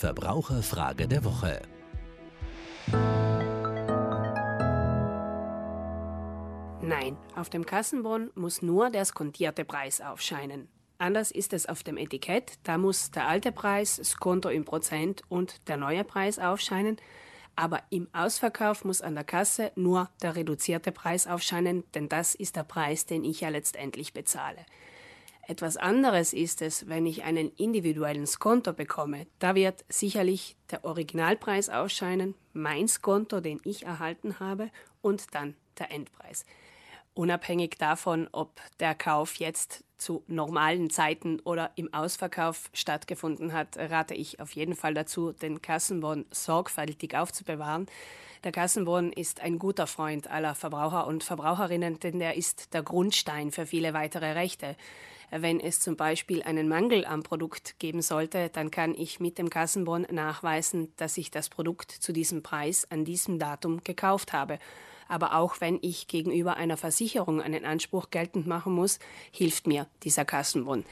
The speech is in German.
Verbraucherfrage der Woche. Nein, auf dem Kassenbon muss nur der skontierte Preis aufscheinen. Anders ist es auf dem Etikett. Da muss der alte Preis, das Konto im Prozent und der neue Preis aufscheinen. Aber im Ausverkauf muss an der Kasse nur der reduzierte Preis aufscheinen, denn das ist der Preis, den ich ja letztendlich bezahle. Etwas anderes ist es, wenn ich einen individuellen Skonto bekomme. Da wird sicherlich der Originalpreis ausscheinen, mein Skonto, den ich erhalten habe, und dann der Endpreis. Unabhängig davon, ob der Kauf jetzt zu normalen Zeiten oder im Ausverkauf stattgefunden hat, rate ich auf jeden Fall dazu, den Kassenbon sorgfältig aufzubewahren. Der Kassenbon ist ein guter Freund aller Verbraucher und Verbraucherinnen, denn er ist der Grundstein für viele weitere Rechte. Wenn es zum Beispiel einen Mangel am Produkt geben sollte, dann kann ich mit dem Kassenbon nachweisen, dass ich das Produkt zu diesem Preis an diesem Datum gekauft habe. Aber auch wenn ich gegenüber einer Versicherung einen Anspruch geltend machen muss, hilft mir dieser Kassenbon.